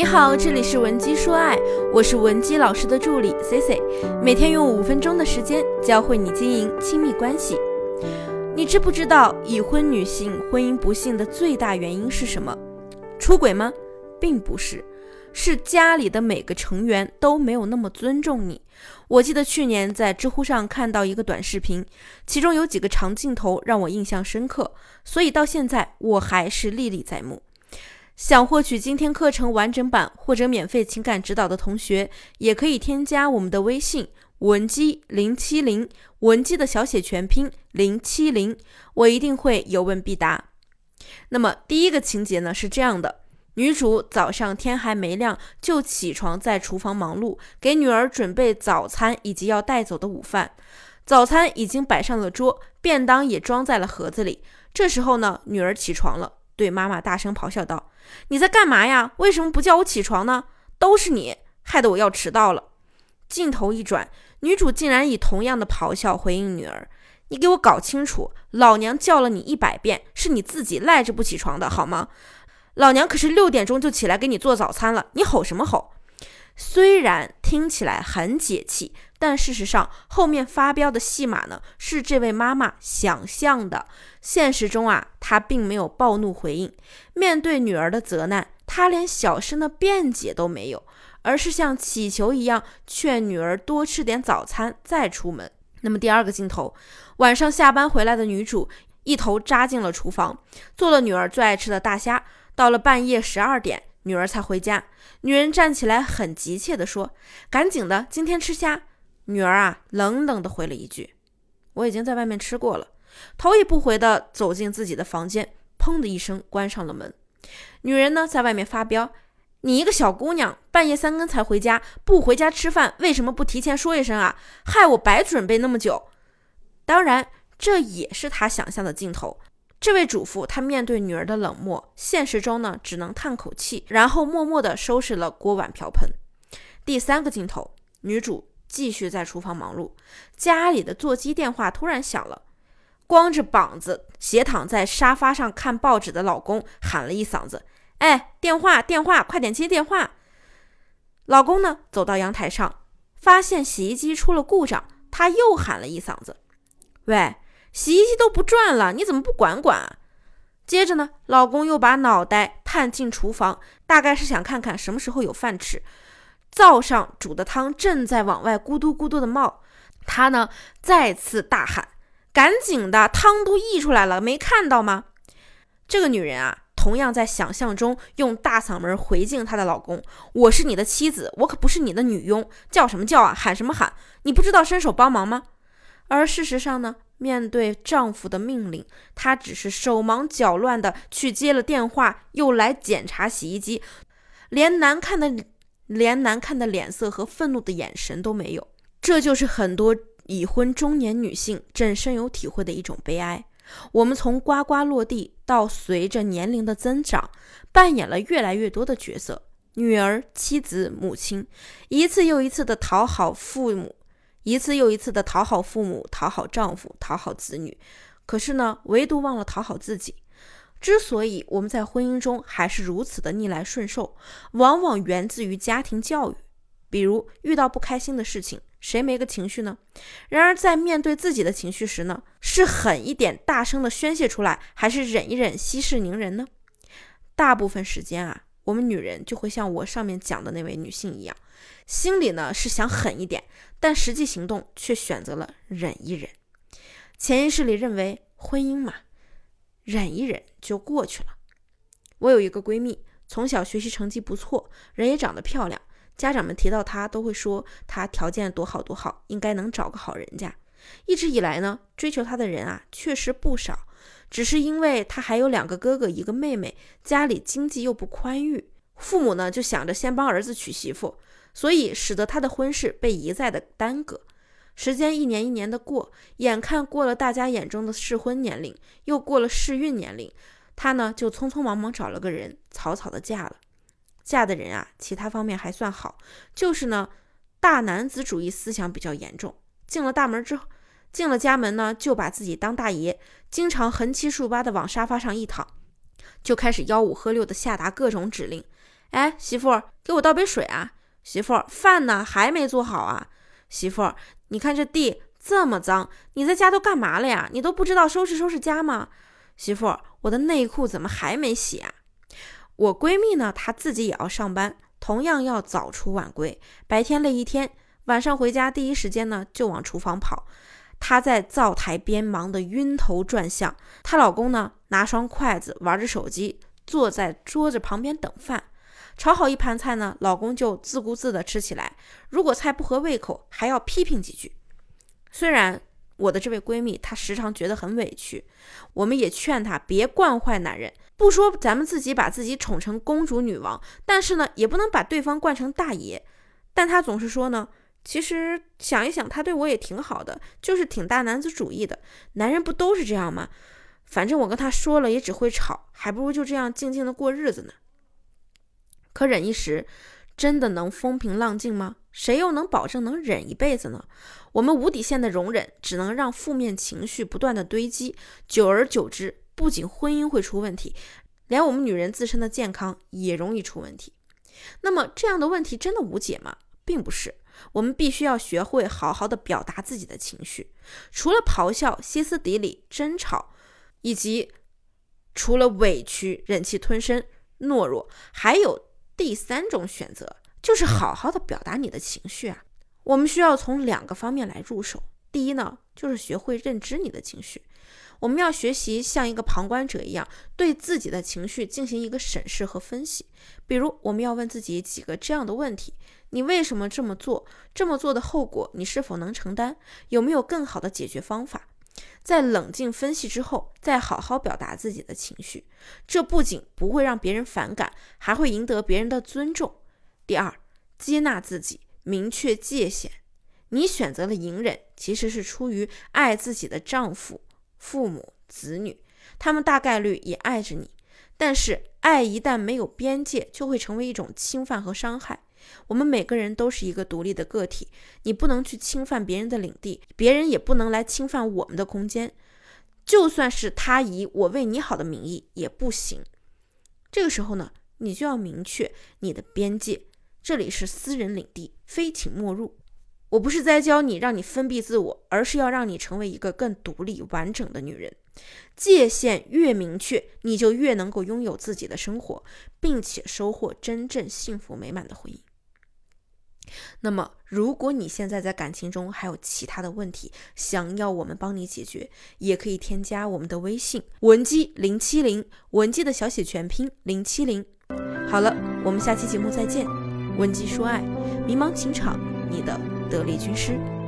你好，这里是文姬说爱，我是文姬老师的助理 C C，每天用五分钟的时间教会你经营亲密关系。你知不知道已婚女性婚姻不幸的最大原因是什么？出轨吗？并不是，是家里的每个成员都没有那么尊重你。我记得去年在知乎上看到一个短视频，其中有几个长镜头让我印象深刻，所以到现在我还是历历在目。想获取今天课程完整版或者免费情感指导的同学，也可以添加我们的微信文姬零七零，文姬的小写全拼零七零，我一定会有问必答。那么第一个情节呢是这样的：女主早上天还没亮就起床，在厨房忙碌，给女儿准备早餐以及要带走的午饭。早餐已经摆上了桌，便当也装在了盒子里。这时候呢，女儿起床了。对妈妈大声咆哮道：“你在干嘛呀？为什么不叫我起床呢？都是你害得我要迟到了。”镜头一转，女主竟然以同样的咆哮回应女儿：“你给我搞清楚，老娘叫了你一百遍，是你自己赖着不起床的好吗？老娘可是六点钟就起来给你做早餐了，你吼什么吼？”虽然听起来很解气，但事实上后面发飙的戏码呢，是这位妈妈想象的。现实中啊，她并没有暴怒回应。面对女儿的责难，她连小声的辩解都没有，而是像乞求一样劝女儿多吃点早餐再出门。那么第二个镜头，晚上下班回来的女主一头扎进了厨房，做了女儿最爱吃的大虾。到了半夜十二点。女儿才回家，女人站起来，很急切地说：“赶紧的，今天吃虾。”女儿啊，冷冷的回了一句：“我已经在外面吃过了。”头也不回的走进自己的房间，砰的一声关上了门。女人呢，在外面发飙：“你一个小姑娘，半夜三更才回家，不回家吃饭，为什么不提前说一声啊？害我白准备那么久。”当然，这也是她想象的镜头。这位主妇，她面对女儿的冷漠，现实中呢，只能叹口气，然后默默地收拾了锅碗瓢盆。第三个镜头，女主继续在厨房忙碌，家里的座机电话突然响了，光着膀子斜躺在沙发上看报纸的老公喊了一嗓子：“哎，电话，电话，快点接电话！”老公呢，走到阳台上，发现洗衣机出了故障，他又喊了一嗓子：“喂！”洗衣机都不转了，你怎么不管管啊？接着呢，老公又把脑袋探进厨房，大概是想看看什么时候有饭吃。灶上煮的汤正在往外咕嘟咕嘟的冒，他呢再次大喊：“赶紧的，汤都溢出来了，没看到吗？”这个女人啊，同样在想象中用大嗓门回敬她的老公：“我是你的妻子，我可不是你的女佣，叫什么叫啊？喊什么喊？你不知道伸手帮忙吗？”而事实上呢？面对丈夫的命令，她只是手忙脚乱的去接了电话，又来检查洗衣机，连难看的连难看的脸色和愤怒的眼神都没有。这就是很多已婚中年女性正深有体会的一种悲哀。我们从呱呱落地到随着年龄的增长，扮演了越来越多的角色：女儿、妻子、母亲，一次又一次的讨好父母。一次又一次的讨好父母、讨好丈夫、讨好子女，可是呢，唯独忘了讨好自己。之所以我们在婚姻中还是如此的逆来顺受，往往源自于家庭教育。比如遇到不开心的事情，谁没个情绪呢？然而在面对自己的情绪时呢，是狠一点、大声的宣泄出来，还是忍一忍、息事宁人呢？大部分时间啊。我们女人就会像我上面讲的那位女性一样，心里呢是想狠一点，但实际行动却选择了忍一忍。潜意识里认为婚姻嘛，忍一忍就过去了。我有一个闺蜜，从小学习成绩不错，人也长得漂亮，家长们提到她都会说她条件多好多好，应该能找个好人家。一直以来呢，追求她的人啊确实不少。只是因为她还有两个哥哥一个妹妹，家里经济又不宽裕，父母呢就想着先帮儿子娶媳妇，所以使得她的婚事被一再的耽搁。时间一年一年的过，眼看过了大家眼中的适婚年龄，又过了适孕年龄，他呢就匆匆忙忙找了个人，草草的嫁了。嫁的人啊，其他方面还算好，就是呢大男子主义思想比较严重。进了大门之后。进了家门呢，就把自己当大爷，经常横七竖八的往沙发上一躺，就开始吆五喝六的下达各种指令。哎，媳妇儿，给我倒杯水啊！媳妇儿，饭呢？还没做好啊！媳妇儿，你看这地这么脏，你在家都干嘛了呀？你都不知道收拾收拾家吗？媳妇，我的内裤怎么还没洗啊？我闺蜜呢，她自己也要上班，同样要早出晚归，白天累一天，晚上回家第一时间呢就往厨房跑。她在灶台边忙得晕头转向，她老公呢拿双筷子玩着手机，坐在桌子旁边等饭。炒好一盘菜呢，老公就自顾自地吃起来。如果菜不合胃口，还要批评几句。虽然我的这位闺蜜她时常觉得很委屈，我们也劝她别惯坏男人。不说咱们自己把自己宠成公主女王，但是呢，也不能把对方惯成大爷。但她总是说呢，其实想一想，他对我也挺好的，就是挺大男子主义的。男人不都是这样吗？反正我跟他说了也只会吵，还不如就这样静静的过日子呢。可忍一时，真的能风平浪静吗？谁又能保证能忍一辈子呢？我们无底线的容忍，只能让负面情绪不断的堆积，久而久之，不仅婚姻会出问题，连我们女人自身的健康也容易出问题。那么这样的问题真的无解吗？并不是，我们必须要学会好好的表达自己的情绪，除了咆哮、歇斯底里、争吵，以及除了委屈、忍气吞声、懦弱，还有。第三种选择就是好好的表达你的情绪啊。我们需要从两个方面来入手。第一呢，就是学会认知你的情绪。我们要学习像一个旁观者一样，对自己的情绪进行一个审视和分析。比如，我们要问自己几个这样的问题：你为什么这么做？这么做的后果你是否能承担？有没有更好的解决方法？在冷静分析之后，再好好表达自己的情绪，这不仅不会让别人反感，还会赢得别人的尊重。第二，接纳自己，明确界限。你选择了隐忍，其实是出于爱自己的丈夫、父母、子女，他们大概率也爱着你。但是，爱一旦没有边界，就会成为一种侵犯和伤害。我们每个人都是一个独立的个体，你不能去侵犯别人的领地，别人也不能来侵犯我们的空间。就算是他以我为你好的名义也不行。这个时候呢，你就要明确你的边界，这里是私人领地，非请莫入。我不是在教你让你封闭自我，而是要让你成为一个更独立完整的女人。界限越明确，你就越能够拥有自己的生活，并且收获真正幸福美满的婚姻。那么，如果你现在在感情中还有其他的问题，想要我们帮你解决，也可以添加我们的微信文姬零七零，文姬的小写全拼零七零。好了，我们下期节目再见。文姬说爱，迷茫情场，你的得力军师。